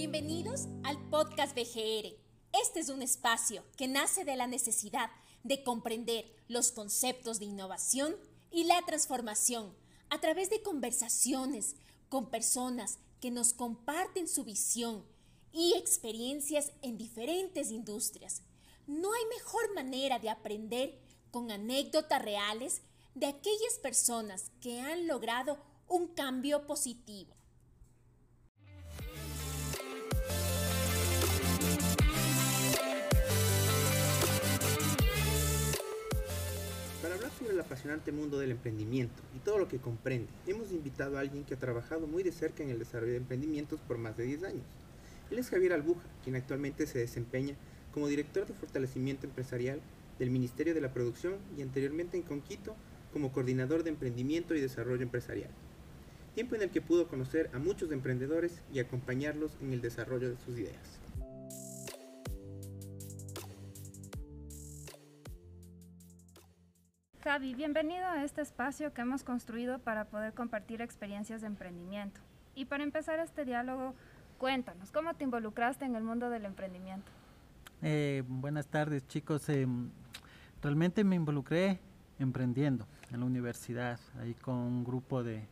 Bienvenidos al podcast BGR. Este es un espacio que nace de la necesidad de comprender los conceptos de innovación y la transformación a través de conversaciones con personas que nos comparten su visión y experiencias en diferentes industrias. No hay mejor manera de aprender con anécdotas reales de aquellas personas que han logrado un cambio positivo. El apasionante mundo del emprendimiento y todo lo que comprende, hemos invitado a alguien que ha trabajado muy de cerca en el desarrollo de emprendimientos por más de 10 años. Él es Javier Albuja, quien actualmente se desempeña como director de fortalecimiento empresarial del Ministerio de la Producción y anteriormente en Conquito como coordinador de emprendimiento y desarrollo empresarial. Tiempo en el que pudo conocer a muchos emprendedores y acompañarlos en el desarrollo de sus ideas. Javi, bienvenido a este espacio que hemos construido para poder compartir experiencias de emprendimiento. Y para empezar este diálogo, cuéntanos, ¿cómo te involucraste en el mundo del emprendimiento? Eh, buenas tardes chicos, eh, realmente me involucré emprendiendo en la universidad, ahí con un grupo de,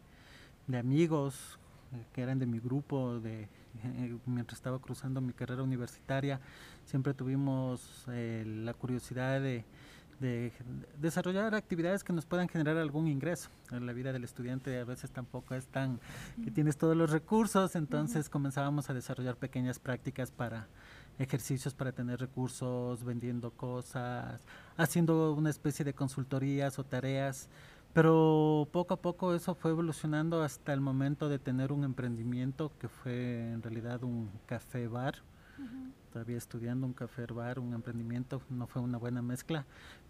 de amigos eh, que eran de mi grupo, de, eh, mientras estaba cruzando mi carrera universitaria, siempre tuvimos eh, la curiosidad de de desarrollar actividades que nos puedan generar algún ingreso. En la vida del estudiante a veces tampoco es tan que tienes todos los recursos, entonces comenzábamos a desarrollar pequeñas prácticas para ejercicios para tener recursos, vendiendo cosas, haciendo una especie de consultorías o tareas, pero poco a poco eso fue evolucionando hasta el momento de tener un emprendimiento que fue en realidad un café bar. Todavía estudiando un café bar, un emprendimiento, no fue una buena mezcla,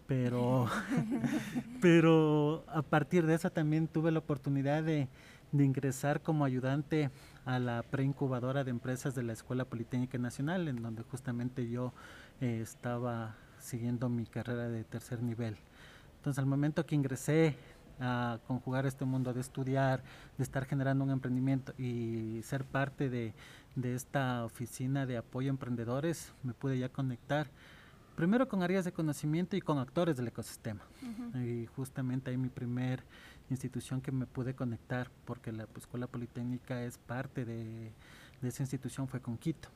pero, pero a partir de eso también tuve la oportunidad de, de ingresar como ayudante a la preincubadora de empresas de la Escuela Politécnica Nacional, en donde justamente yo eh, estaba siguiendo mi carrera de tercer nivel. Entonces, al momento que ingresé a conjugar este mundo de estudiar, de estar generando un emprendimiento y ser parte de, de esta oficina de apoyo a emprendedores, me pude ya conectar primero con áreas de conocimiento y con actores del ecosistema. Y justamente ahí mi primer institución que me pude conectar, porque la pues, Escuela Politécnica es parte de, de, esa institución, fue con Quito.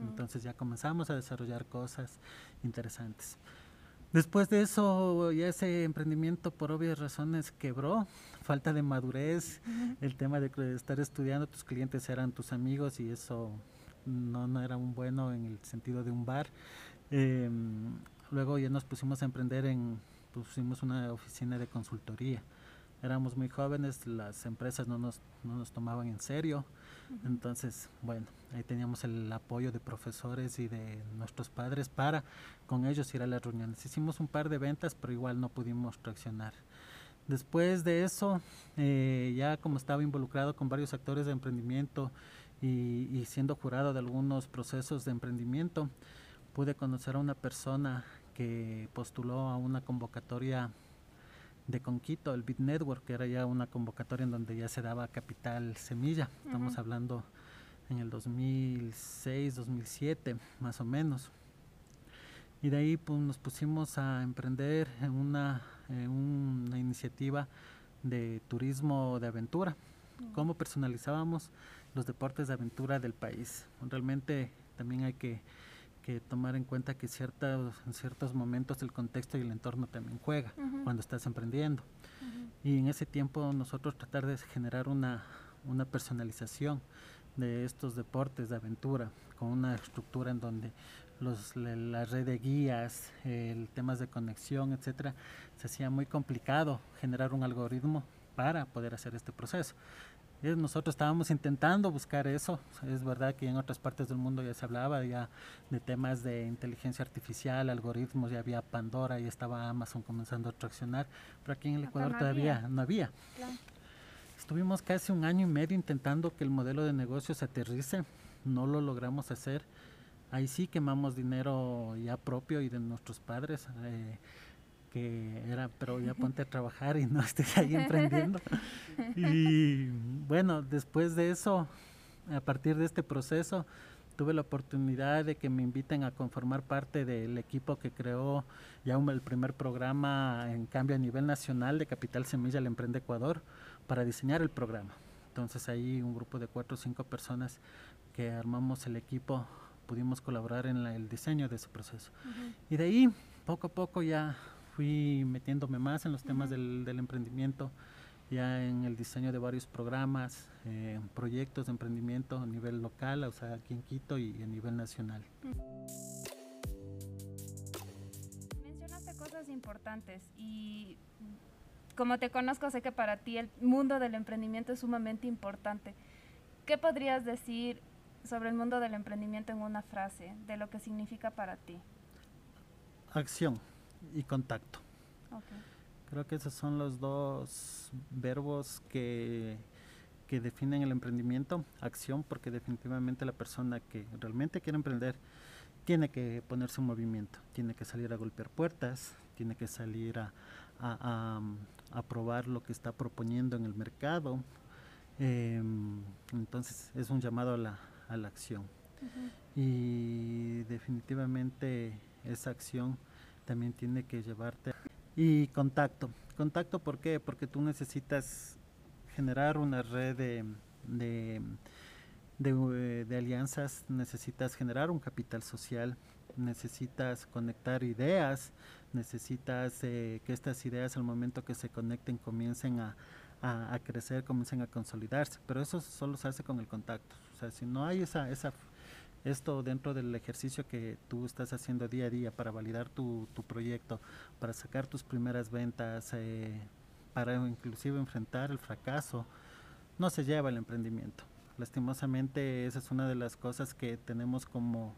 Entonces ya comenzamos a desarrollar cosas interesantes. Después de eso, ya ese emprendimiento por obvias razones quebró, falta de madurez, el tema de estar estudiando, tus clientes eran tus amigos y eso no, no era un bueno en el sentido de un bar. Eh, luego ya nos pusimos a emprender en, pusimos una oficina de consultoría. Éramos muy jóvenes, las empresas no nos, no nos tomaban en serio. Entonces, bueno, ahí teníamos el apoyo de profesores y de nuestros padres para con ellos ir a las reuniones. Hicimos un par de ventas, pero igual no pudimos traccionar. Después de eso, eh, ya como estaba involucrado con varios actores de emprendimiento y, y siendo jurado de algunos procesos de emprendimiento, pude conocer a una persona que postuló a una convocatoria de Conquito, el Bit Network, que era ya una convocatoria en donde ya se daba capital semilla. Estamos uh -huh. hablando en el 2006, 2007, más o menos. Y de ahí pues, nos pusimos a emprender en una, en una iniciativa de turismo de aventura. Uh -huh. Cómo personalizábamos los deportes de aventura del país. Realmente también hay que que tomar en cuenta que ciertos, en ciertos momentos el contexto y el entorno también juega uh -huh. cuando estás emprendiendo. Uh -huh. Y en ese tiempo nosotros tratar de generar una, una personalización de estos deportes de aventura con una estructura en donde los, la red de guías, el temas de conexión, etcétera, se hacía muy complicado generar un algoritmo para poder hacer este proceso. Nosotros estábamos intentando buscar eso. Es verdad que en otras partes del mundo ya se hablaba ya de temas de inteligencia artificial, algoritmos, ya había Pandora, ya estaba Amazon comenzando a traccionar, pero aquí en el Ecuador no todavía había. no había. Claro. Estuvimos casi un año y medio intentando que el modelo de negocio se aterrice, no lo logramos hacer. Ahí sí quemamos dinero ya propio y de nuestros padres. Eh, que era, pero ya ponte a trabajar y no estés ahí emprendiendo. Y bueno, después de eso, a partir de este proceso, tuve la oportunidad de que me inviten a conformar parte del equipo que creó ya el primer programa en cambio a nivel nacional de Capital Semilla al Emprende Ecuador para diseñar el programa. Entonces ahí un grupo de cuatro o cinco personas que armamos el equipo pudimos colaborar en el diseño de ese proceso. Y de ahí, poco a poco ya fui metiéndome más en los temas del, del emprendimiento ya en el diseño de varios programas, eh, proyectos de emprendimiento a nivel local, o sea, aquí en Quito y a nivel nacional. Mencionaste cosas importantes y como te conozco, sé que para ti el mundo del emprendimiento es sumamente importante. ¿Qué podrías decir sobre el mundo del emprendimiento en una frase, de lo que significa para ti? Acción y contacto. Creo que esos son los dos verbos que, que definen el emprendimiento. Acción, porque definitivamente la persona que realmente quiere emprender tiene que ponerse en movimiento, tiene que salir a golpear puertas, tiene que salir a, a, probar lo que está proponiendo en el mercado. Em, entonces es un llamado a la, a la acción. Y definitivamente esa acción también tiene que llevarte y contacto. Contacto, ¿por qué? Porque tú necesitas generar una red de, de, de, alianzas, necesitas generar un capital social, necesitas conectar ideas, necesitas eh, que estas ideas al momento que se conecten comiencen a, a, a, crecer, comiencen a consolidarse, pero eso solo se hace con el contacto. O sea, si no hay esa, esa esto dentro del ejercicio que tú estás haciendo día a día para validar tu, tu proyecto, para sacar tus primeras ventas, eh, para inclusive enfrentar el fracaso, no se lleva el emprendimiento. Lastimosamente esa es una de las cosas que tenemos como,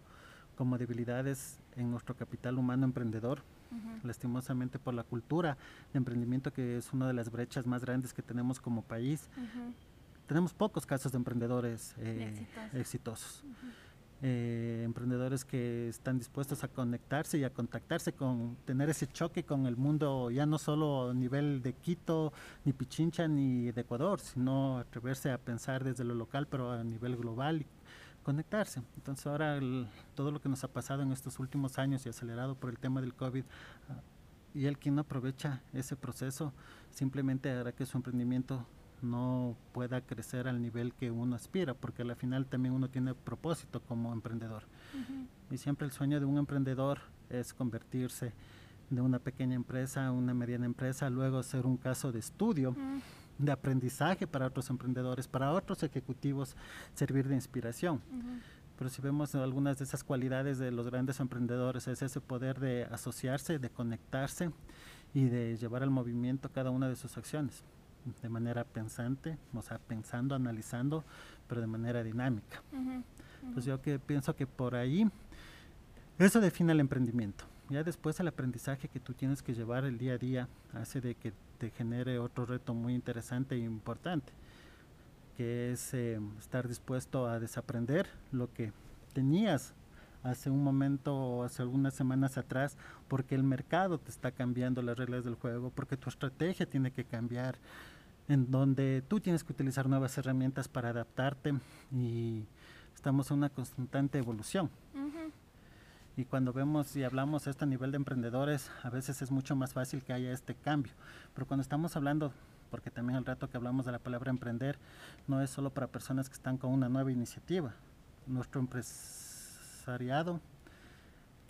como debilidades en nuestro capital humano emprendedor, lastimosamente por la cultura de emprendimiento que es una de las brechas más grandes que tenemos como país. Tenemos pocos casos de emprendedores eh, exitosos eh, emprendedores que están dispuestos a conectarse y a contactarse con tener ese choque con el mundo ya no solo a nivel de Quito, ni Pichincha, ni de Ecuador, sino atreverse a pensar desde lo local, pero a nivel global y conectarse. Entonces ahora todo lo que nos ha pasado en estos últimos años y acelerado por el tema del COVID, ah, y el quien no aprovecha ese proceso simplemente hará que su emprendimiento no pueda crecer al nivel que uno aspira, porque al final también uno tiene propósito como emprendedor. Y siempre el sueño de un emprendedor es convertirse de una pequeña empresa a una mediana empresa, luego ser un caso de estudio, de aprendizaje para otros emprendedores, para otros ejecutivos, servir de inspiración. Pero si vemos algunas de esas cualidades de los grandes emprendedores, es ese poder de asociarse, de conectarse y de llevar al movimiento cada una de sus acciones de manera pensante, o sea, pensando, analizando, pero de manera dinámica. Entonces yo que pienso que por ahí eso define el emprendimiento. Ya después el aprendizaje que tú tienes que llevar el día a día hace de que te genere otro reto muy interesante e importante, que es eh, estar dispuesto a desaprender lo que tenías hace un momento o hace algunas semanas atrás, porque el mercado te está cambiando las reglas del juego, porque tu estrategia tiene que cambiar, en donde tú tienes que utilizar nuevas herramientas para adaptarte y estamos en una constante evolución. Y cuando vemos y hablamos esto a nivel de emprendedores, a veces es mucho más fácil que haya este cambio. Pero cuando estamos hablando, porque también al rato que hablamos de la palabra emprender, no es solo para personas que están con una nueva iniciativa. Nuestro empresariado,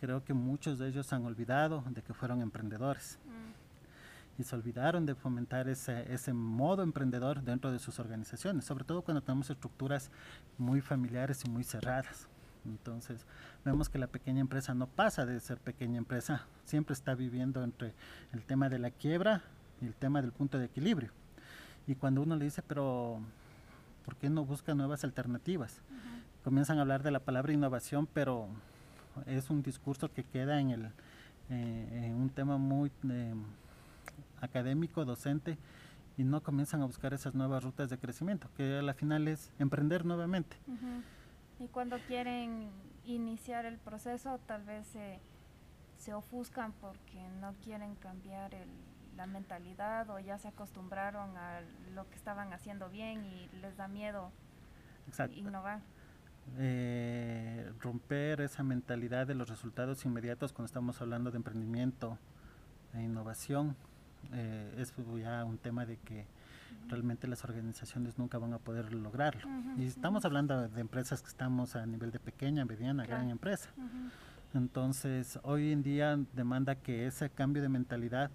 creo que muchos de ellos han olvidado de que fueron emprendedores y se olvidaron de fomentar ese, ese modo emprendedor dentro de sus organizaciones, sobre todo cuando tenemos estructuras muy familiares y muy cerradas. Entonces, vemos que la pequeña empresa no pasa de ser pequeña empresa, siempre está viviendo entre el tema de la quiebra y el tema del punto de equilibrio. Y cuando uno le dice, pero ¿por qué no busca nuevas alternativas? Comienzan a hablar de la palabra innovación, pero es un discurso que queda en, el, eh, en un tema muy... Eh, académico, docente, y no comienzan a buscar esas nuevas rutas de crecimiento, que a la final es emprender nuevamente. Y cuando quieren iniciar el proceso, tal vez se, se ofuscan porque no quieren cambiar la mentalidad o ya se acostumbraron a lo que estaban haciendo bien y les da miedo innovar. eh, romper esa mentalidad de los resultados inmediatos cuando estamos hablando de emprendimiento e innovación. Eh, es ya un tema de que realmente las organizaciones nunca van a poder lograrlo. y estamos hablando de empresas que estamos a nivel de pequeña, mediana, gran empresa. Entonces, hoy en día demanda que ese cambio de mentalidad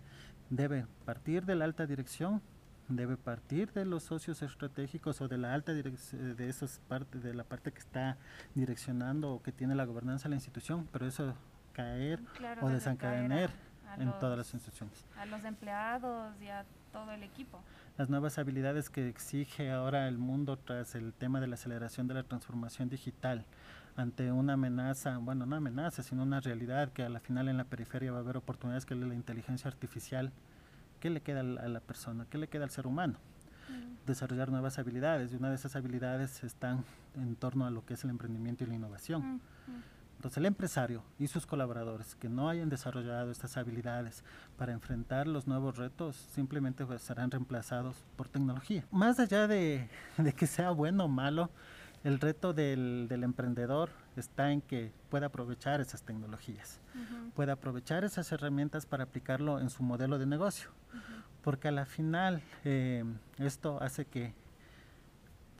debe partir de la alta dirección, debe partir de los socios estratégicos o de la alta dirección, de esas partes, de la parte que está direccionando o que tiene la gobernanza de la institución, pero eso caer o desencadenar en todas las instituciones. A los empleados y a todo el equipo. Las nuevas habilidades que exige ahora el mundo tras el tema de la aceleración de la transformación digital ante una amenaza, bueno, no amenaza, sino una realidad que a la final en la periferia va a haber oportunidades que la inteligencia artificial, ¿qué le queda a la persona? ¿Qué le queda al ser humano? Desarrollar nuevas habilidades y una de esas habilidades están en torno a lo que es el emprendimiento y la innovación. Entonces el empresario y sus colaboradores que no hayan desarrollado estas habilidades para enfrentar los nuevos retos simplemente pues, serán reemplazados por tecnología. Más allá de, que sea bueno o malo, el reto del, emprendedor está en que pueda aprovechar esas tecnologías, pueda aprovechar esas herramientas para aplicarlo en su modelo de negocio, porque a la final eh, esto hace que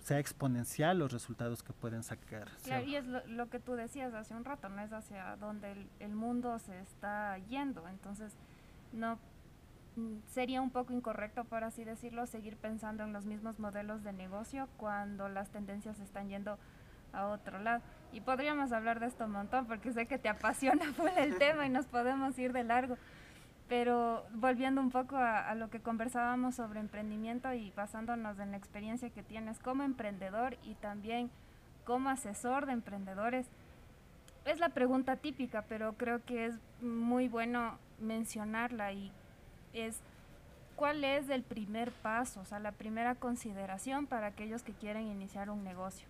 sea exponencial los resultados que pueden sacar. Claro, y es lo, que tú decías hace un rato, no es hacia donde el, mundo se está yendo, entonces no mm, sería un poco incorrecto, por así decirlo, seguir pensando en los mismos modelos de negocio cuando las tendencias están yendo a otro lado. Y podríamos hablar de esto un montón porque sé que te apasiona el tema y nos podemos ir de largo. Pero volviendo un poco a, lo que conversábamos sobre emprendimiento y basándonos en la experiencia que tienes como emprendedor y también como asesor de emprendedores, es la pregunta típica, pero creo que es muy bueno mencionarla y es cuál es el primer paso, o sea, la primera consideración para aquellos que quieren iniciar un negocio.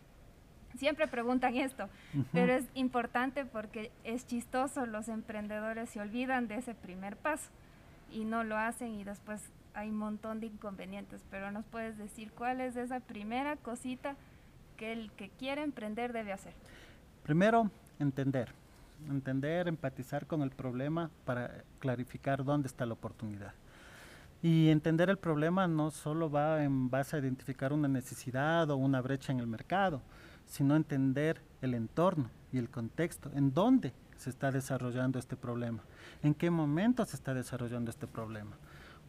Siempre preguntan esto, pero es importante porque es chistoso, los emprendedores se olvidan de ese primer paso y no lo hacen y después hay un montón de inconvenientes, pero nos puedes decir cuál es esa primera cosita que el que quiere emprender debe hacer. Primero, entender, entender, empatizar con el problema para clarificar dónde está la oportunidad. Y entender el problema no solo va en base a identificar una necesidad o una brecha en el mercado, sino entender el entorno y el contexto, en dónde se está desarrollando este problema, en qué momento se está desarrollando este problema.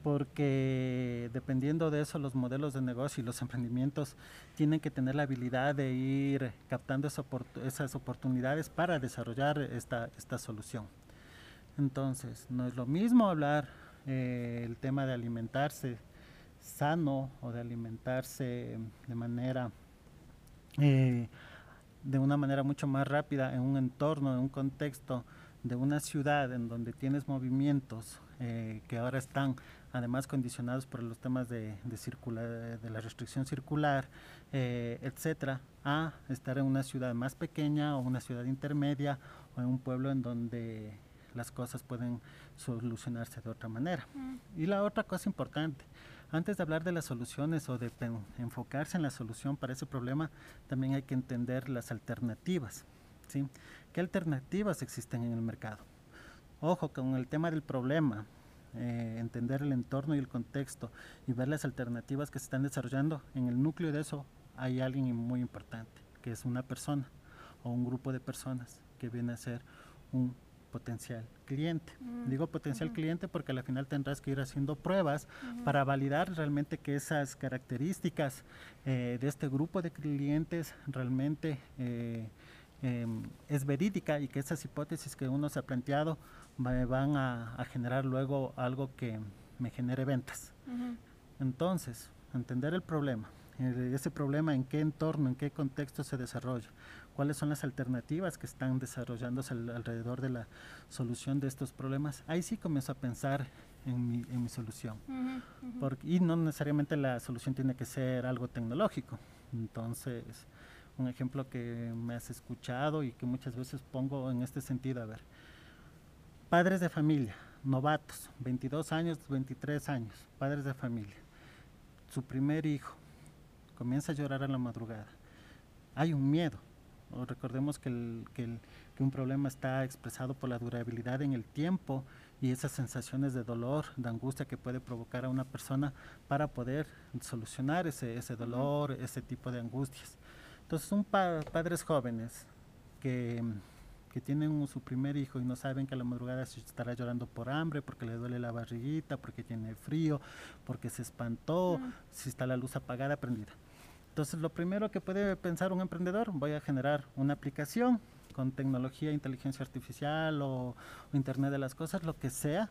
Porque dependiendo de eso, los modelos de negocio y los emprendimientos tienen que tener la habilidad de ir captando esas oportunidades para desarrollar esta, esta solución. Entonces, no es lo mismo hablar eh, el tema de alimentarse sano o de alimentarse de manera eh, de una manera mucho más rápida en un entorno, en un contexto de una ciudad en donde tienes movimientos eh, que ahora están además condicionados por los temas de, de, de la restricción circular, eh, etcétera, a estar en una ciudad más pequeña o una ciudad intermedia o en un pueblo en donde las cosas pueden solucionarse de otra manera. Y la otra cosa importante, antes de hablar de las soluciones o de enfocarse en la solución para ese problema, también hay que entender las alternativas. ¿sí? ¿Qué alternativas existen en el mercado? Ojo, con el tema del problema, eh, entender el entorno y el contexto y ver las alternativas que se están desarrollando, en el núcleo de eso hay alguien muy importante, que es una persona o un grupo de personas que viene a ser un potencial cliente. Mm, Digo potencial cliente porque al final tendrás que ir haciendo pruebas para validar realmente que esas características eh, de este grupo de clientes realmente eh, em, es verídica y que esas hipótesis que uno se ha planteado van a, generar luego algo que me genere ventas. Entonces, entender el problema, eh, ese problema en qué entorno, en qué contexto se desarrolla, cuáles son las alternativas que están desarrollándose alrededor de la solución de estos problemas, ahí sí comienzo a pensar en mi, en mi solución. Porque, y no necesariamente la solución tiene que ser algo tecnológico. Entonces, un ejemplo que me has escuchado y que muchas veces pongo en este sentido, a ver, padres de familia, novatos, 22 años, 23 años, padres de familia, su primer hijo comienza a llorar a la madrugada. Hay un miedo, recordemos que, el, que, el, que, un problema está expresado por la durabilidad en el tiempo y esas sensaciones de dolor, de angustia que puede provocar a una persona para poder solucionar ese, ese dolor, ese tipo de angustias. Entonces, pa padres jóvenes que, que tienen su primer hijo y no saben que a la madrugada se estará llorando por hambre, porque le duele la barriguita, porque tiene frío, porque se espantó, si está la luz apagada, prendida. Entonces, lo primero que puede pensar un emprendedor, voy a generar una aplicación con tecnología, inteligencia artificial o, o, Internet de las cosas, lo que sea,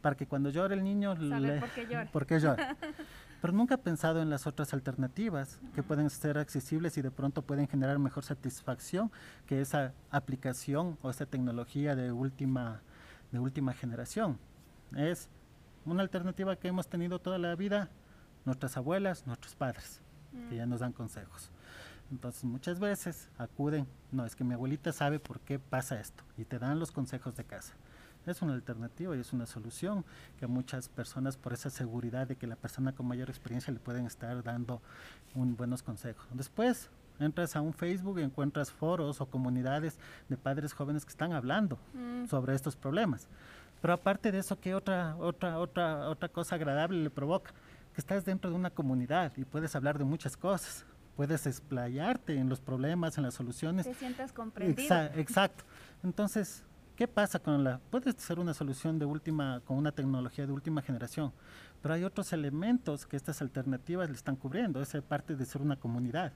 para que cuando llore el niño... le, por qué llora. ¿Por qué llora? Pero nunca ha pensado en las otras alternativas que pueden ser accesibles y de pronto pueden generar mejor satisfacción que esa aplicación o esa tecnología de última, de última generación. Es una alternativa que hemos tenido toda la vida nuestras abuelas, nuestros padres, que ya nos dan consejos. Entonces muchas veces acuden, no, es que mi abuelita sabe por qué pasa esto y te dan los consejos de casa. Es una alternativa y es una solución que muchas personas por esa seguridad de que la persona con mayor experiencia le pueden estar dando un, buenos consejos. Después entras a un Facebook y encuentras foros o comunidades de padres jóvenes que están hablando mm. sobre estos problemas. Pero aparte de eso, ¿qué otra, otra, otra, otra cosa agradable le provoca? Que estás dentro de una comunidad y puedes hablar de muchas cosas puedes explayarte en los problemas, en las soluciones. Te sientas comprendido. Exa exacto. Entonces, ¿qué pasa con la? Puede ser una solución de última, con una tecnología de última generación, pero hay otros elementos que estas alternativas le están cubriendo. Esa parte de ser una comunidad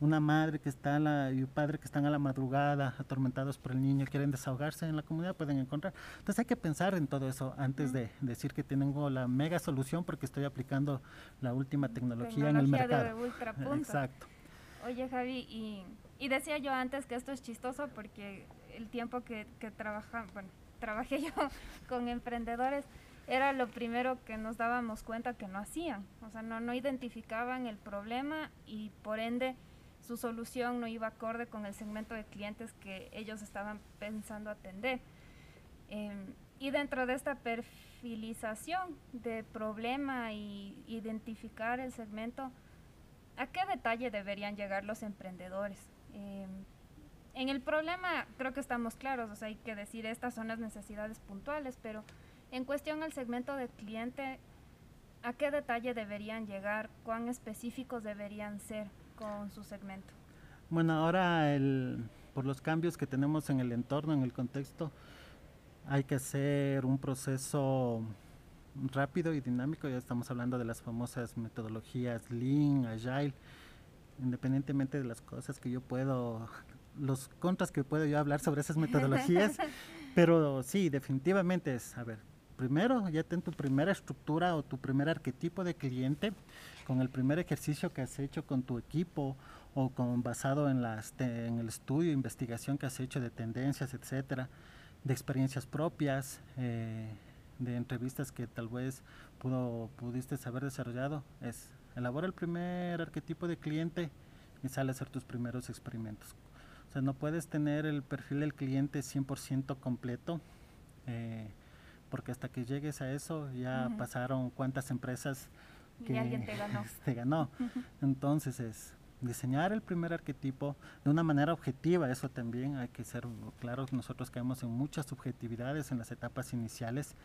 una madre que está la, y un padre que están a la madrugada atormentados por el niño, quieren desahogarse en la comunidad, pueden encontrar. Entonces hay que pensar en todo eso antes de decir que tengo la mega solución porque estoy aplicando la última tecnología, en el mercado. De Exacto. Oye Javi, y, y, decía yo antes que esto es chistoso porque el tiempo que, que trabaja, bueno, trabajé yo con emprendedores, era lo primero que nos dábamos cuenta que no hacían. O sea, no, no identificaban el problema y por ende su solución no iba acorde con el segmento de clientes que ellos estaban pensando atender. Em, y dentro de esta perfilización de problema y identificar el segmento, ¿a qué detalle deberían llegar los emprendedores? Em, en el problema creo que estamos claros, o sea, hay que decir estas son las necesidades puntuales, pero en cuestión al segmento de cliente, ¿a qué detalle deberían llegar? ¿Cuán específicos deberían ser? Con su segmento? Bueno, ahora el, por los cambios que tenemos en el entorno, en el contexto, hay que hacer un proceso rápido y dinámico. Ya estamos hablando de las famosas metodologías Lean, Agile, independientemente de las cosas que yo puedo, los contras que puedo yo hablar sobre esas metodologías, pero sí, definitivamente es, a ver, primero ya ten tu primera estructura o tu primer arquetipo de cliente con el primer ejercicio que has hecho con tu equipo o con basado en, las en el estudio, investigación que has hecho de tendencias, etcétera, de experiencias propias, eh, de entrevistas que tal vez pudo, pudiste haber desarrollado, es elabora el primer arquetipo de cliente y sale a hacer tus primeros experimentos. O sea, no puedes tener el perfil del cliente 100% completo. Eh, porque hasta que llegues a eso ya pasaron cuántas empresas que alguien te ganó. te ganó. Entonces es diseñar el primer arquetipo de una manera objetiva, eso también hay que ser claros, nosotros caemos en muchas subjetividades en las etapas iniciales,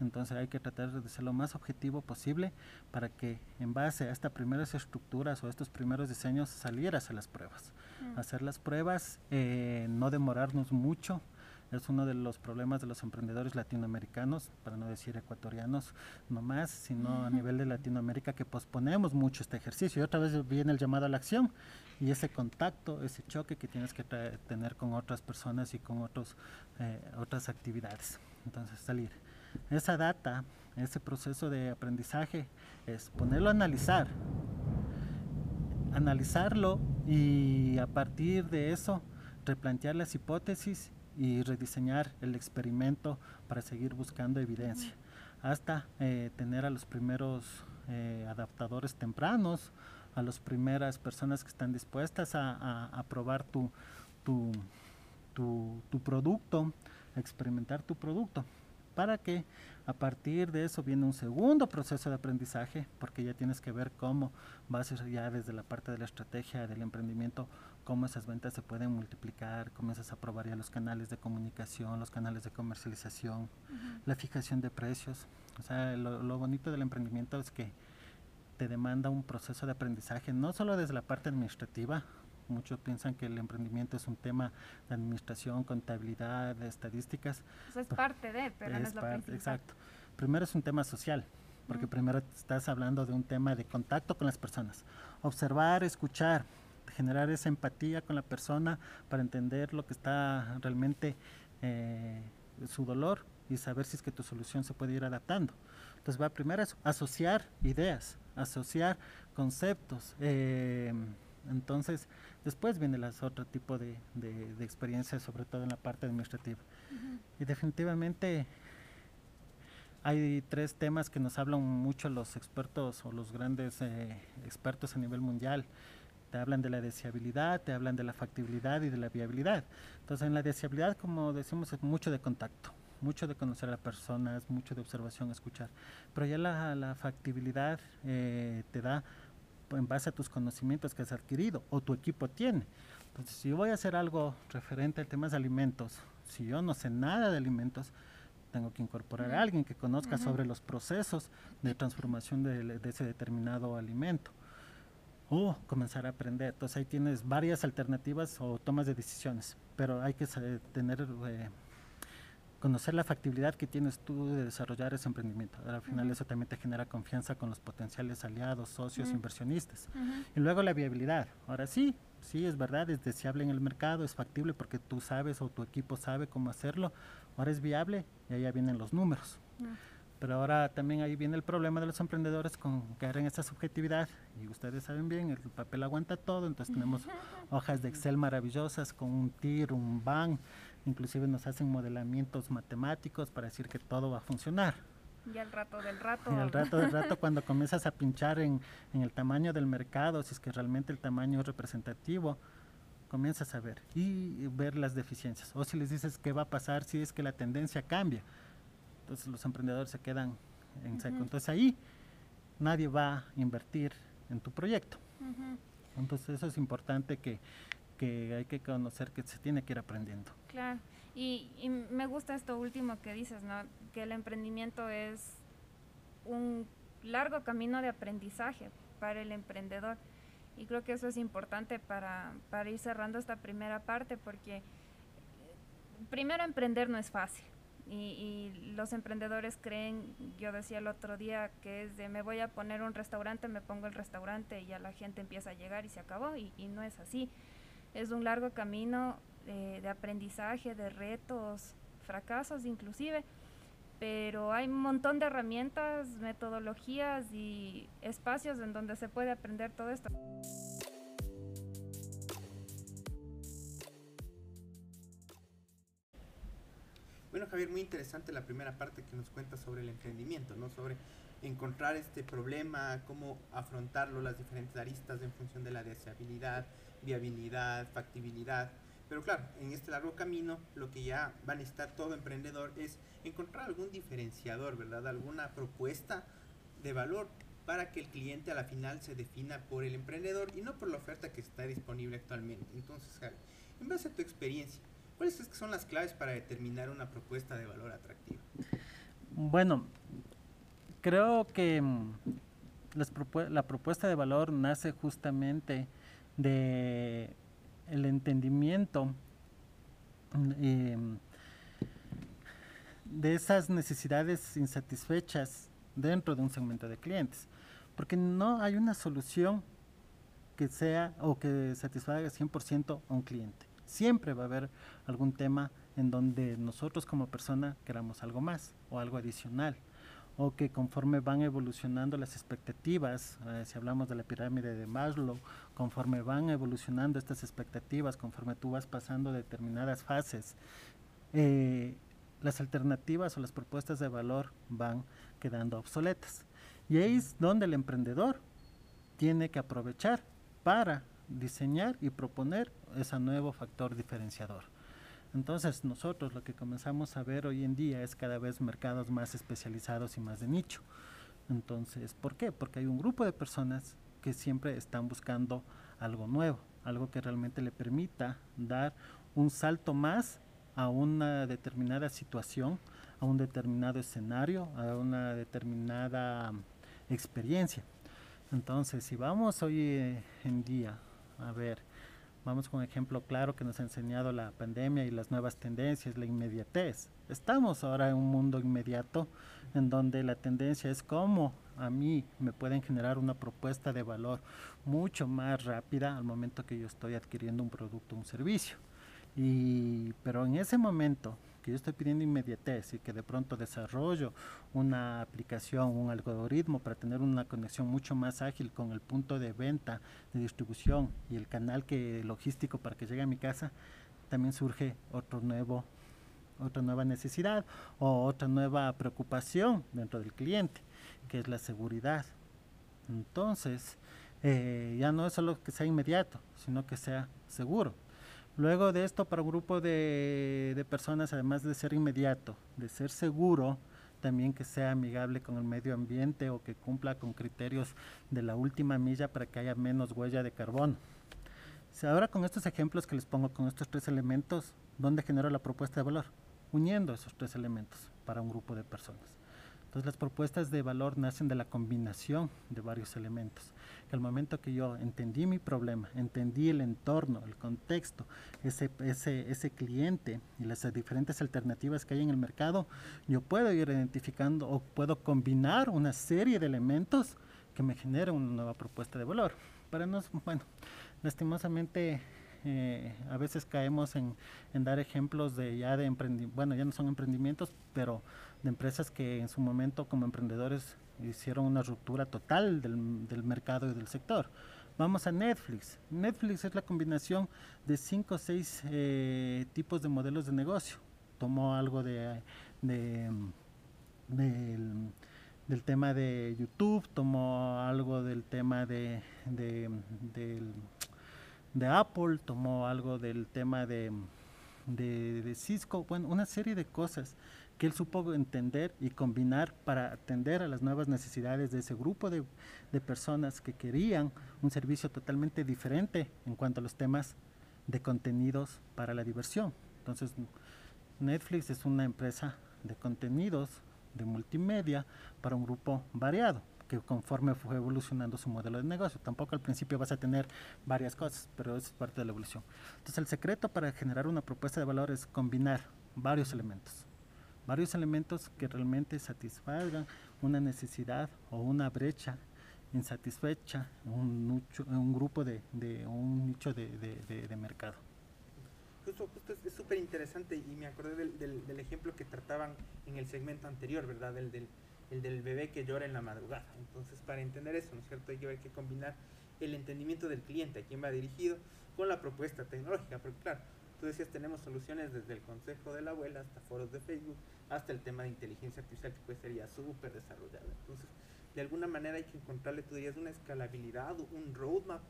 entonces hay que tratar de ser lo más objetivo posible para que en base a estas primeras estructuras o estos primeros diseños salieras a las pruebas. Mm. Hacer las pruebas, eh, no demorarnos mucho, es uno de los problemas de los emprendedores latinoamericanos, para no decir ecuatorianos nomás, sino a nivel de Latinoamérica que posponemos mucho este ejercicio. Y otra vez viene el llamado a la acción y ese contacto, ese choque que tienes que tener con otras personas y con otros, eh, otras actividades. Entonces salir. Esa data, ese proceso de aprendizaje es ponerlo a analizar, analizarlo y a partir de eso replantear las hipótesis y rediseñar el experimento para seguir buscando evidencia, hasta eh, tener a los primeros eh, adaptadores tempranos, a las primeras personas que están dispuestas a, probar tu, tu, tu, producto, a experimentar tu producto para que a partir de eso viene un segundo proceso de aprendizaje, porque ya tienes que ver cómo vas ya desde la parte de la estrategia del emprendimiento, cómo esas ventas se pueden multiplicar, comienzas a probar ya los canales de comunicación, los canales de comercialización, la fijación de precios. O sea, lo, lo bonito del emprendimiento es que te demanda un proceso de aprendizaje, no solo desde la parte administrativa, muchos piensan que el emprendimiento es un tema de administración, contabilidad, de estadísticas. Eso es parte de, pero no es lo principal. Exacto. Primero es un tema social, porque primero estás hablando de un tema de contacto con las personas. Observar, escuchar, generar esa empatía con la persona para entender lo que está realmente eh, su dolor y saber si es que tu solución se puede ir adaptando. Entonces va primero a asociar ideas, asociar conceptos. Eh, entonces, después viene las otro tipo de, de, experiencias, sobre todo en la parte administrativa. Y definitivamente hay tres temas que nos hablan mucho los expertos o los grandes eh, expertos a nivel mundial. Te hablan de la deseabilidad, te hablan de la factibilidad y de la viabilidad. Entonces, en la deseabilidad, como decimos, es mucho de contacto, mucho de conocer a las personas, mucho de observación, escuchar. Pero ya la, la factibilidad eh, te da en base a tus conocimientos que has adquirido o tu equipo tiene. Entonces, si yo voy a hacer algo referente al tema de alimentos, si yo no sé nada de alimentos, tengo que incorporar a alguien que conozca sobre los procesos de transformación de, ese determinado alimento. O comenzar a aprender. Entonces ahí tienes varias alternativas o tomas de decisiones, pero hay que tener eh, conocer la factibilidad que tienes tú de desarrollar ese emprendimiento. Al final eso también te genera confianza con los potenciales aliados, socios, inversionistas. Y luego la viabilidad. Ahora sí, sí es verdad, es deseable en el mercado, es factible porque tú sabes o tu equipo sabe cómo hacerlo. Ahora es viable y allá vienen los números. Pero ahora también ahí viene el problema de los emprendedores con caer en esa subjetividad. Y ustedes saben bien, el papel aguanta todo, entonces tenemos hojas de Excel maravillosas con un TIR, un BAN, inclusive nos hacen modelamientos matemáticos para decir que todo va a funcionar. Y al rato del rato. Y al rato del rato cuando comienzas a pinchar en, en, el tamaño del mercado, si es que realmente el tamaño es representativo, comienzas a ver y ver las deficiencias. O si les dices qué va a pasar si es que la tendencia cambia. Entonces los emprendedores se quedan en seco. Entonces ahí nadie va a invertir en tu proyecto. Entonces eso es importante que, que hay que conocer que se tiene que ir aprendiendo. Claro, y, me gusta esto último que dices, ¿no? Que el emprendimiento es un largo camino de aprendizaje para el emprendedor. Y creo que eso es importante para, para ir cerrando esta primera parte porque eh, primero emprender no es fácil. Y, y, los emprendedores creen, yo decía el otro día, que es de me voy a poner un restaurante, me pongo el restaurante y ya la gente empieza a llegar y se acabó. Y, y no es así es un largo camino de, aprendizaje, de retos, fracasos inclusive, pero hay un montón de herramientas, metodologías y espacios en donde se puede aprender todo esto. Bueno, Javier, muy interesante la primera parte que nos cuenta sobre el emprendimiento, ¿no? Sobre encontrar este problema, cómo afrontarlo, las diferentes aristas en función de la deseabilidad, viabilidad, factibilidad. Pero claro, en este largo camino lo que ya va a necesitar todo emprendedor es encontrar algún diferenciador, ¿verdad? Alguna propuesta de valor para que el cliente a la final se defina por el emprendedor y no por la oferta que está disponible actualmente. Entonces, Javi, en base a tu experiencia, ¿cuáles son las claves para determinar una propuesta de valor atractiva? Bueno, creo que mm, la propuesta de valor nace justamente de el entendimiento em, de esas necesidades insatisfechas dentro de un segmento de clientes, porque no hay una solución que sea o que satisfaga 100% a un cliente. Siempre va a haber algún tema en donde nosotros como persona queramos algo más o algo adicional o que conforme van evolucionando las expectativas, eh, si hablamos de la pirámide de Maslow, conforme van evolucionando estas expectativas, conforme tú vas pasando determinadas fases, eh, las alternativas o las propuestas de valor van quedando obsoletas. Y ahí es donde el emprendedor tiene que aprovechar para diseñar y proponer ese nuevo factor diferenciador. Entonces nosotros lo que comenzamos a ver hoy en día es cada vez mercados más especializados y más de nicho. Entonces, ¿por qué? Porque hay un grupo de personas que siempre están buscando algo nuevo, algo que realmente le permita dar un salto más a una determinada situación, a un determinado escenario, a una determinada experiencia. Entonces, si vamos hoy eh, en día a ver, vamos con un ejemplo claro que nos ha enseñado la pandemia y las nuevas tendencias, la inmediatez. Estamos ahora en un mundo inmediato en donde la tendencia es cómo a mí me pueden generar una propuesta de valor mucho más rápida al momento que yo estoy adquiriendo un producto o un servicio. Y, pero en ese momento que yo estoy pidiendo inmediatez y que de pronto desarrollo una aplicación, un algoritmo para tener una conexión mucho más ágil con el punto de venta, de distribución y el canal que, logístico para que llegue a mi casa, también surge otro nuevo otra nueva necesidad o otra nueva preocupación dentro del cliente, que es la seguridad. Entonces, eh, ya no es solo que sea inmediato, sino que sea seguro. Luego de esto, para un grupo de, de, personas, además de ser inmediato, de ser seguro, también que sea amigable con el medio ambiente o que cumpla con criterios de la última milla para que haya menos huella de carbono. Ahora con estos ejemplos que les pongo, con estos tres elementos, ¿dónde genero la propuesta de valor? Uniendo esos tres elementos para un grupo de personas. Entonces las propuestas de valor nacen de la combinación de varios elementos. Que al momento que yo entendí mi problema, entendí el entorno, el contexto, ese, ese, ese cliente y las diferentes alternativas que hay en el mercado, yo puedo ir identificando o puedo combinar una serie de elementos que me generen una nueva propuesta de valor. Para nos, bueno, lastimosamente eh, a veces caemos en, dar ejemplos de ya de emprendimientos, bueno, ya no son emprendimientos, pero de empresas que en su momento como emprendedores hicieron una ruptura total del, del mercado y del sector. Vamos a Netflix. Netflix es la combinación de cinco o seis eh, tipos de modelos de negocio. Tomó algo de, de, del, tema de YouTube, tomó algo del tema de, de, de Apple, tomó algo del tema de, de, Cisco, bueno, una serie de cosas que él supo entender y combinar para atender a las nuevas necesidades de ese grupo de, de, personas que querían un servicio totalmente diferente en cuanto a los temas de contenidos para la diversión. Entonces, Netflix es una empresa de contenidos de multimedia para un grupo variado que conforme fue evolucionando su modelo de negocio. Tampoco al principio vas a tener varias cosas, pero es parte de la evolución. Entonces el secreto para generar una propuesta de valor es combinar varios elementos varios elementos que realmente satisfagan una necesidad o una brecha insatisfecha en un, un grupo de, de, un nicho de, de, mercado. Justo, justo es súper interesante y me acordé del, del, ejemplo que trataban en el segmento anterior, ¿verdad? El del, el del bebé que llora en la madrugada. Entonces, para entender eso, ¿no es cierto? Hay que, hay que combinar el entendimiento del cliente, a quien va dirigido, con la propuesta tecnológica, porque claro, tú decías, tenemos soluciones desde el consejo de la abuela hasta foros de Facebook, hasta el tema de inteligencia artificial que puede ser ya súper desarrollado. Entonces, de alguna manera hay que encontrarle, tú dirías, una escalabilidad, un roadmap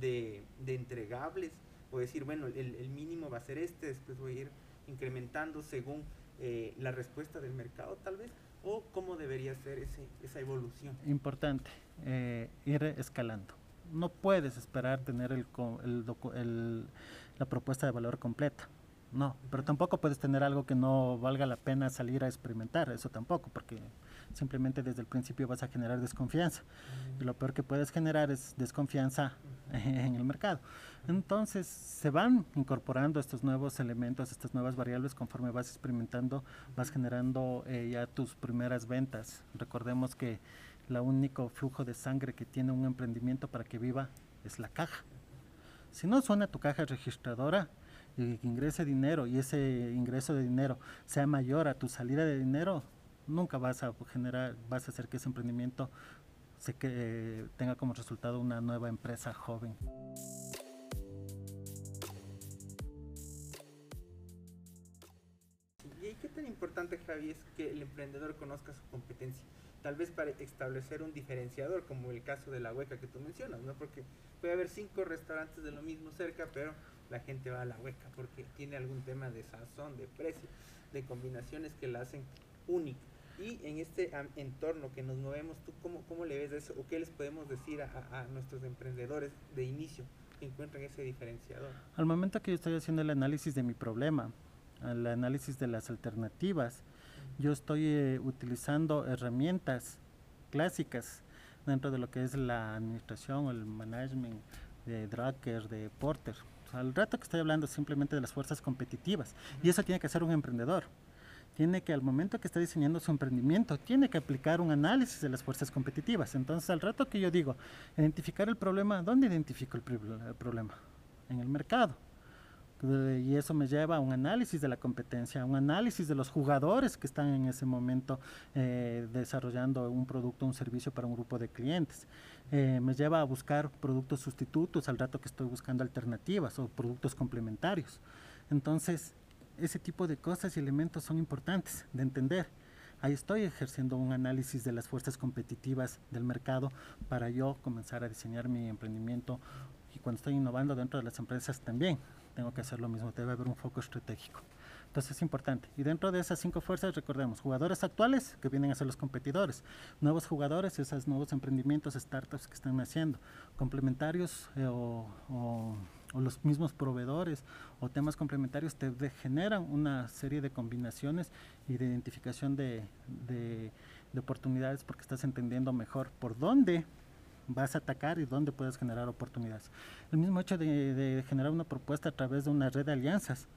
de, de entregables, o decir, bueno, el, el, mínimo va a ser este, después voy a ir incrementando según eh, la respuesta del mercado tal vez, o cómo debería ser ese, esa evolución. Importante, eh, ir escalando. No puedes esperar tener el, el, el, la propuesta de valor completa no, pero tampoco puedes tener algo que no valga la pena salir a experimentar, eso tampoco, porque simplemente desde el principio vas a generar desconfianza. Y lo peor que puedes generar es desconfianza en el mercado. Entonces se van incorporando estos nuevos elementos, estas nuevas variables conforme vas experimentando, vas generando eh, ya tus primeras ventas. Recordemos que el único flujo de sangre que tiene un emprendimiento para que viva es la caja. Si no suena tu caja registradora, y que ingrese dinero y ese ingreso de dinero sea mayor a tu salida de dinero, nunca vas a generar, vas a hacer que ese emprendimiento se que, eh, tenga como resultado una nueva empresa joven. ¿Y qué tan importante, Javi, es que el emprendedor conozca su competencia? Tal vez para establecer un diferenciador, como el caso de la hueca que tú mencionas, ¿no? Porque puede haber cinco restaurantes de lo mismo cerca, pero la gente va a la hueca porque tiene algún tema de sazón, de precio, de combinaciones que la hacen única. Y en este entorno que nos movemos, ¿tú cómo, cómo le ves eso? ¿O qué les podemos decir a, a nuestros emprendedores de inicio que encuentran ese diferenciador? Al momento que yo estoy haciendo el análisis de mi problema, el análisis de las alternativas, yo estoy eh, utilizando herramientas clásicas dentro de lo que es la administración o el management de Drucker, de Porter. al rato que estoy hablando simplemente de las fuerzas competitivas. Y eso tiene que ser un emprendedor. Tiene que al momento que está diseñando su emprendimiento, tiene que aplicar un análisis de las fuerzas competitivas. Entonces, al rato que yo digo, identificar el problema, ¿dónde identifico el problema? En el mercado y eso me lleva a un análisis de la competencia, a un análisis de los jugadores que están en ese momento eh, desarrollando un producto, un servicio para un grupo de clientes. Eh, me lleva a buscar productos sustitutos al rato que estoy buscando alternativas o productos complementarios. Entonces, ese tipo de cosas y elementos son importantes de entender. Ahí estoy ejerciendo un análisis de las fuerzas competitivas del mercado para yo comenzar a diseñar mi emprendimiento y cuando estoy innovando dentro de las empresas también tengo que hacer lo mismo, debe haber un foco estratégico. Entonces es importante. Y dentro de esas cinco fuerzas, recordemos, jugadores actuales que vienen a ser los competidores, nuevos jugadores, esos nuevos emprendimientos, startups que están naciendo, complementarios eh, o, los mismos proveedores o temas complementarios te generan una serie de combinaciones y de identificación de, de oportunidades porque estás entendiendo mejor por dónde vas a atacar y dónde puedes generar oportunidades. El mismo hecho de, generar una propuesta a través de una red de alianzas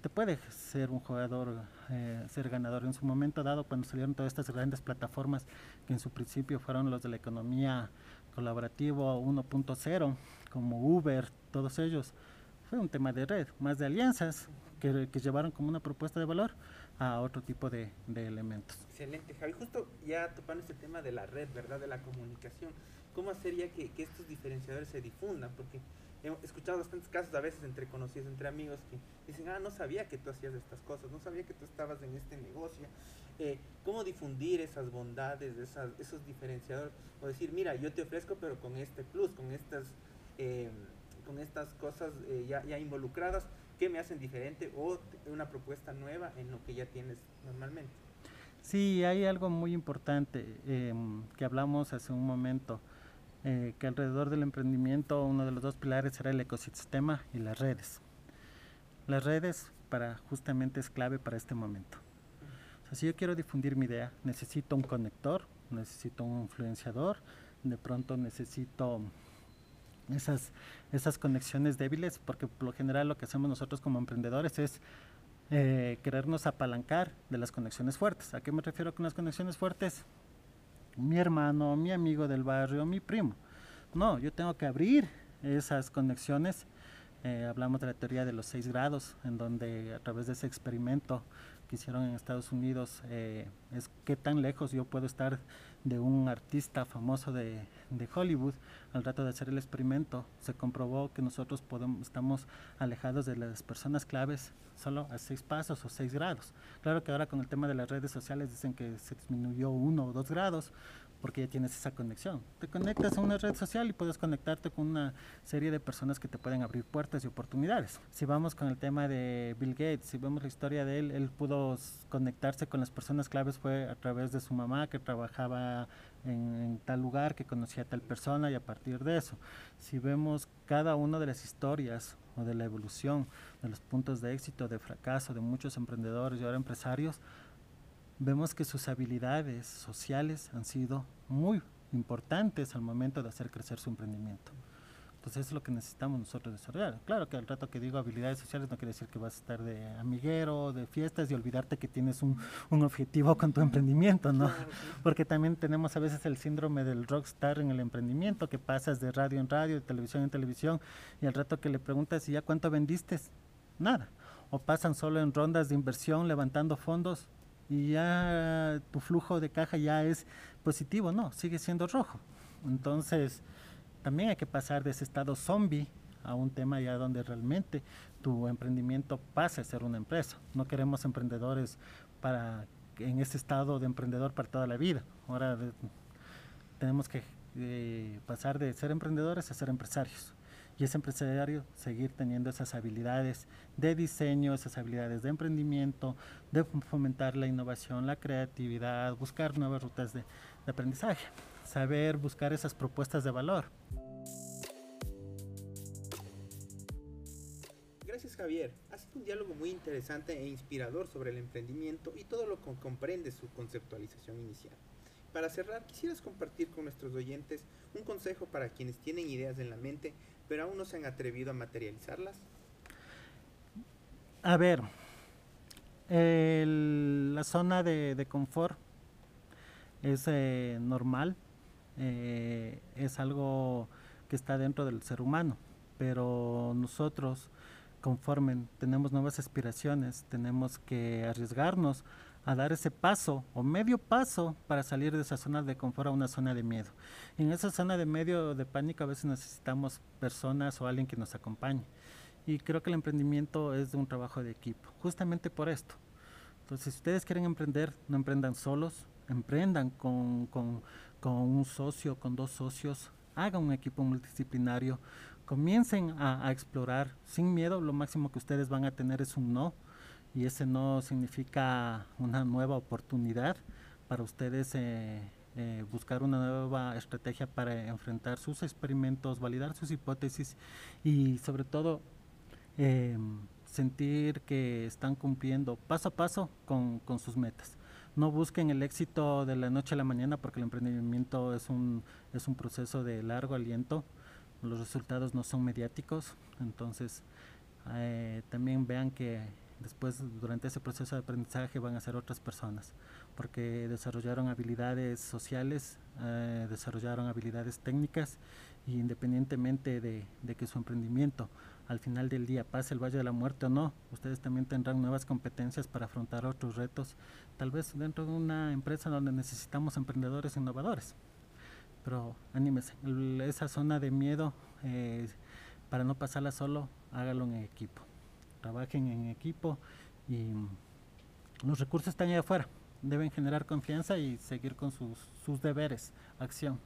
te puede ser un jugador, eh, ser ganador. En su momento dado, cuando salieron todas estas grandes plataformas que en su principio fueron los de la economía colaborativa 1.0, como Uber, todos ellos, fue un tema de red, más de alianzas que, llevaron como una propuesta de valor a otro tipo de, de elementos. Excelente, Javi. Justo ya topando este tema de la red, ¿verdad? De la comunicación ¿cómo sería que, que estos diferenciadores se difundan? Porque he escuchado bastantes casos a veces entre conocidos, entre amigos, que dicen, ah, no sabía que tú hacías estas cosas, no sabía que tú estabas en este negocio. Eh, ¿Cómo difundir esas bondades, esas, esos diferenciadores? O decir, mira, yo te ofrezco, pero con este plus, con estas, eh, con estas cosas eh, ya, ya involucradas, que me hacen diferente o una propuesta nueva en lo que ya tienes normalmente. Sí, hay algo muy importante em, que hablamos hace un momento. Eh, que alrededor del emprendimiento uno de los dos pilares será el ecosistema y las redes. Las redes para justamente es clave para este momento. si yo quiero difundir mi idea, necesito un conector, necesito un influenciador, de pronto necesito esas, esas conexiones débiles, porque por lo general lo que hacemos nosotros como emprendedores es eh, querernos apalancar de las conexiones fuertes. ¿A qué me refiero con las conexiones fuertes? mi hermano, mi amigo del barrio, mi primo. No, yo tengo que abrir esas conexiones. Eh, hablamos de la teoría de los seis grados, en donde a través de ese experimento que hicieron en Estados Unidos eh, es qué tan lejos yo puedo estar de un artista famoso de, de, Hollywood. Al rato de hacer el experimento se comprobó que nosotros podemos, estamos alejados de las personas claves solo a seis pasos o seis grados. Claro que ahora con el tema de las redes sociales dicen que se disminuyó uno o dos grados, porque ya tienes esa conexión. Te conectas a una red social y puedes conectarte con una serie de personas que te pueden abrir puertas y oportunidades. Si vamos con el tema de Bill Gates, si vemos la historia de él, él pudo conectarse con las personas claves fue a través de su mamá que trabajaba en, tal lugar, que conocía a tal persona y a partir de eso. Si vemos cada una de las historias o de la evolución, de los puntos de éxito, de fracaso de muchos emprendedores y ahora empresarios, vemos que sus habilidades sociales han sido muy importantes al momento de hacer crecer su emprendimiento. Entonces es lo que necesitamos nosotros desarrollar. Claro que al rato que digo habilidades sociales no quiere decir que vas a estar de amiguero, de fiestas y olvidarte que tienes un, un objetivo con tu emprendimiento, ¿no? Porque también tenemos a veces el síndrome del rockstar en el emprendimiento, que pasas de radio en radio, de televisión en televisión, y al rato que le preguntas, ¿y ya cuánto vendiste? Nada. O pasan solo en rondas de inversión levantando fondos, y ya tu flujo de caja ya es positivo, no, sigue siendo rojo. Entonces, también hay que pasar de ese estado zombie a un tema ya donde realmente tu emprendimiento pase a ser una empresa. No queremos emprendedores para en ese estado de emprendedor para toda la vida. Ahora tenemos que eh, pasar de ser emprendedores a ser empresarios. Y ese empresario seguir teniendo esas habilidades de diseño, esas habilidades de emprendimiento, de fomentar la innovación, la creatividad, buscar nuevas rutas de aprendizaje, saber buscar esas propuestas de valor. Gracias Javier, ha sido un diálogo muy interesante e inspirador sobre el emprendimiento y todo lo que comprende su conceptualización inicial. Para cerrar, quisieras compartir con nuestros oyentes un consejo para quienes tienen ideas en la mente, pero aún no se han atrevido a materializarlas. A ver, la zona de, confort es eh, normal, eh, es algo que está dentro del ser humano, pero nosotros conforme tenemos nuevas aspiraciones, tenemos que arriesgarnos a dar ese paso o medio paso para salir de esa zona de confort a una zona de miedo. En esa zona de medio de pánico a veces necesitamos personas o alguien que nos acompañe. Y creo que el emprendimiento es de un trabajo de equipo, justamente por esto. Entonces, si ustedes quieren emprender, no emprendan solos, emprendan con, con, con un socio, con dos socios, hagan un equipo multidisciplinario, comiencen a, explorar sin miedo, lo máximo que ustedes van a tener es un no, y ese no significa una nueva oportunidad para ustedes eh, eh, buscar una nueva estrategia para enfrentar sus experimentos, validar sus hipótesis y sobre todo em, sentir que están cumpliendo paso a paso con, con, sus metas. No busquen el éxito de la noche a la mañana porque el emprendimiento es un, es un proceso de largo aliento los resultados no son mediáticos, entonces eh, también vean que después durante ese proceso de aprendizaje van a ser otras personas, porque desarrollaron habilidades sociales, eh, desarrollaron habilidades técnicas y independientemente de, de, que su emprendimiento al final del día pase el Valle de la Muerte o no, ustedes también tendrán nuevas competencias para afrontar otros retos, tal vez dentro de una empresa donde necesitamos emprendedores innovadores pero anímese. Esa zona de miedo, eh, para no pasarla solo, hágalo en equipo. Trabajen en equipo y los recursos están allá afuera. Deben generar confianza y seguir con sus, sus deberes, acción.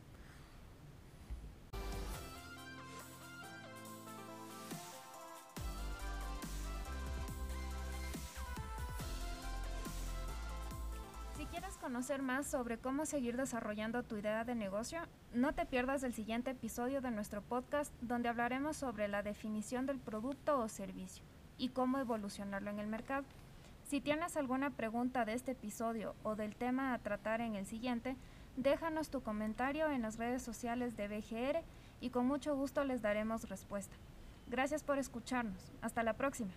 conocer más sobre cómo seguir desarrollando tu idea de negocio, no te pierdas el siguiente episodio de nuestro podcast donde hablaremos sobre la definición del producto o servicio y cómo evolucionarlo en el mercado. Si tienes alguna pregunta de este episodio o del tema a tratar en el siguiente, déjanos tu comentario en las redes sociales de BGR y con mucho gusto les daremos respuesta. Gracias por escucharnos. Hasta la próxima.